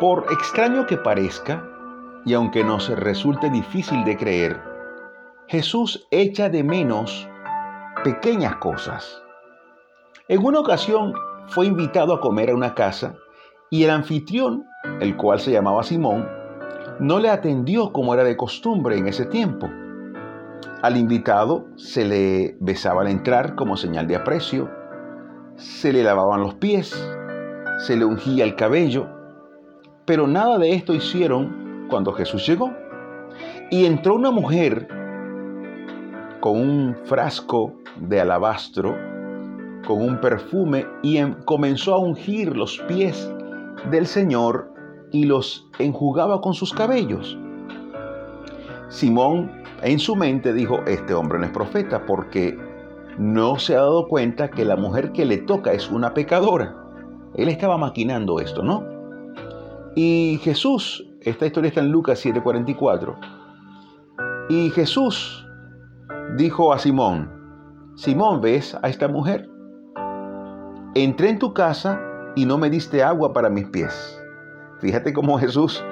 Por extraño que parezca, y aunque nos resulte difícil de creer, Jesús echa de menos pequeñas cosas. En una ocasión fue invitado a comer a una casa y el anfitrión, el cual se llamaba Simón, no le atendió como era de costumbre en ese tiempo. Al invitado se le besaba al entrar como señal de aprecio, se le lavaban los pies, se le ungía el cabello, pero nada de esto hicieron cuando Jesús llegó. Y entró una mujer con un frasco de alabastro, con un perfume, y em, comenzó a ungir los pies del Señor y los enjugaba con sus cabellos. Simón en su mente dijo, este hombre no es profeta porque no se ha dado cuenta que la mujer que le toca es una pecadora. Él estaba maquinando esto, ¿no? Y Jesús, esta historia está en Lucas 7:44, y Jesús dijo a Simón, Simón, ¿ves a esta mujer? Entré en tu casa y no me diste agua para mis pies. Fíjate cómo Jesús,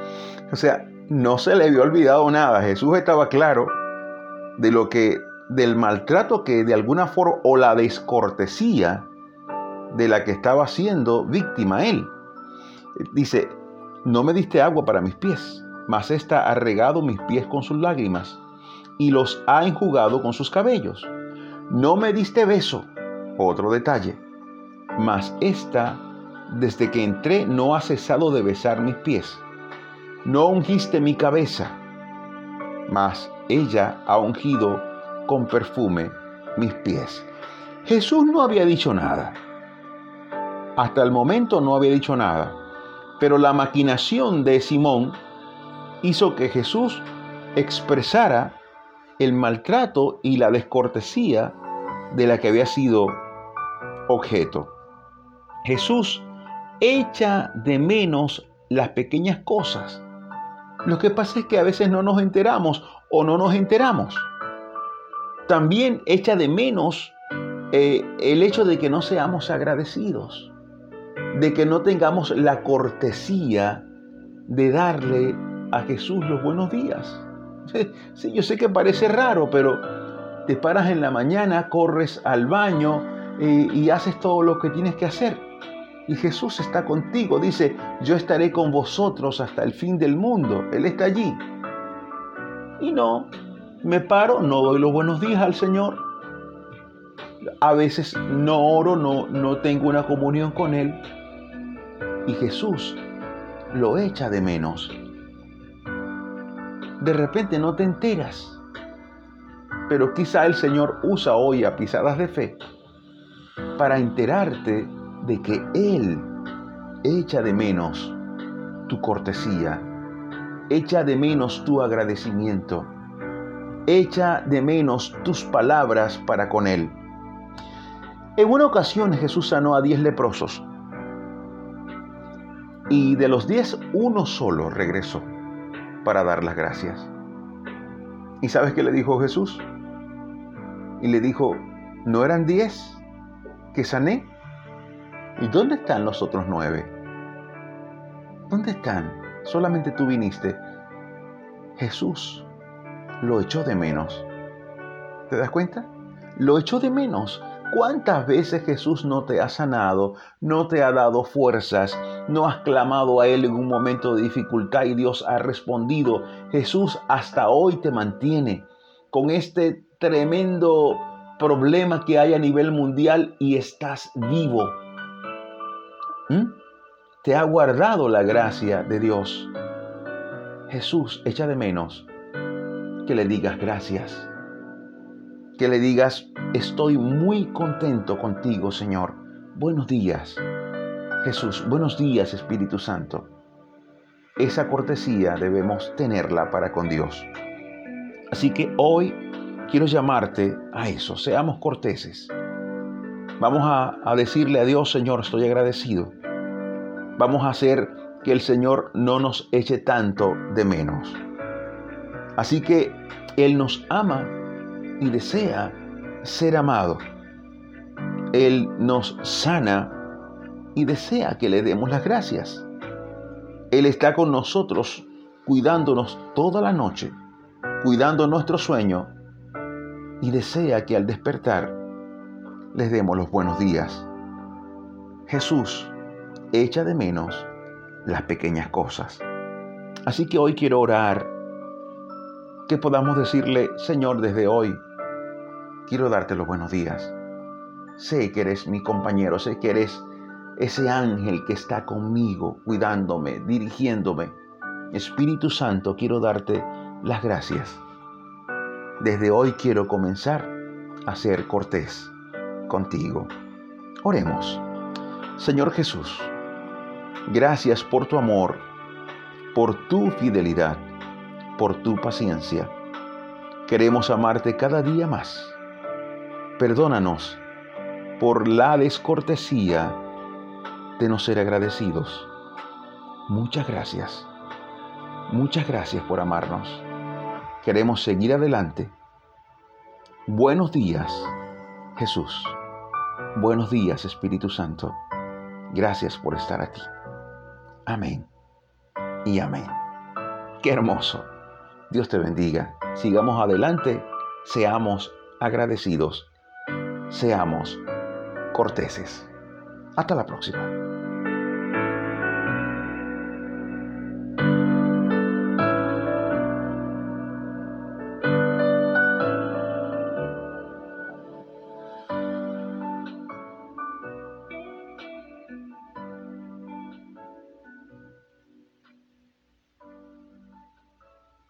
o sea, no se le había olvidado nada. Jesús estaba claro de lo que, del maltrato que de alguna forma, o la descortesía de la que estaba siendo víctima él. Dice, no me diste agua para mis pies, mas ésta ha regado mis pies con sus lágrimas y los ha enjugado con sus cabellos. No me diste beso, otro detalle, mas esta desde que entré no ha cesado de besar mis pies. No ungiste mi cabeza, mas ella ha ungido con perfume mis pies. Jesús no había dicho nada. Hasta el momento no había dicho nada. Pero la maquinación de Simón hizo que Jesús expresara el maltrato y la descortesía de la que había sido objeto. Jesús echa de menos las pequeñas cosas. Lo que pasa es que a veces no nos enteramos o no nos enteramos. También echa de menos eh, el hecho de que no seamos agradecidos, de que no tengamos la cortesía de darle a Jesús los buenos días. Sí, yo sé que parece raro, pero te paras en la mañana, corres al baño eh, y haces todo lo que tienes que hacer y Jesús está contigo. Dice, yo estaré con vosotros hasta el fin del mundo. Él está allí. Y no, me paro, no doy los buenos días al Señor. A veces no oro, no, no tengo una comunión con Él. Y Jesús lo echa de menos. De repente no te enteras. Pero quizá el Señor usa hoy a pisadas de fe para enterarte de que Él echa de menos tu cortesía, echa de menos tu agradecimiento, echa de menos tus palabras para con Él. En una ocasión Jesús sanó a diez leprosos y de los diez uno solo regresó para dar las gracias. ¿Y sabes qué le dijo Jesús? Y le dijo, ¿no eran diez que sané? ¿Y dónde están los otros nueve? ¿Dónde están? Solamente tú viniste. Jesús lo echó de menos. ¿Te das cuenta? Lo echó de menos. ¿Cuántas veces Jesús no te ha sanado, no te ha dado fuerzas, no has clamado a Él en un momento de dificultad y Dios ha respondido? Jesús hasta hoy te mantiene con este tremendo problema que hay a nivel mundial y estás vivo ¿Mm? Te ha guardado la gracia de Dios. Jesús echa de menos que le digas gracias. Que le digas, estoy muy contento contigo, Señor. Buenos días. Jesús, buenos días, Espíritu Santo. Esa cortesía debemos tenerla para con Dios. Así que hoy quiero llamarte a eso, seamos corteses. Vamos a, a decirle a Dios, Señor, estoy agradecido vamos a hacer que el Señor no nos eche tanto de menos. Así que Él nos ama y desea ser amado. Él nos sana y desea que le demos las gracias. Él está con nosotros, cuidándonos toda la noche, cuidando nuestro sueño y desea que al despertar les demos los buenos días. Jesús echa de menos las pequeñas cosas. Así que hoy quiero orar que podamos decirle, Señor, desde hoy quiero darte los buenos días. Sé que eres mi compañero, sé que eres ese ángel que está conmigo, cuidándome, dirigiéndome. Espíritu Santo, quiero darte las gracias. Desde hoy quiero comenzar a ser cortés contigo. Oremos. Señor Jesús, gracias por tu amor, por tu fidelidad, por tu paciencia. Queremos amarte cada día más. Perdónanos por la descortesía de no ser agradecidos. Muchas gracias. Muchas gracias por amarnos. Queremos seguir adelante. Buenos días, Jesús. Buenos días, Espíritu Santo. Gracias por estar aquí. Amén y amén. Qué hermoso. Dios te bendiga. Sigamos adelante. Seamos agradecidos. Seamos corteses. Hasta la próxima.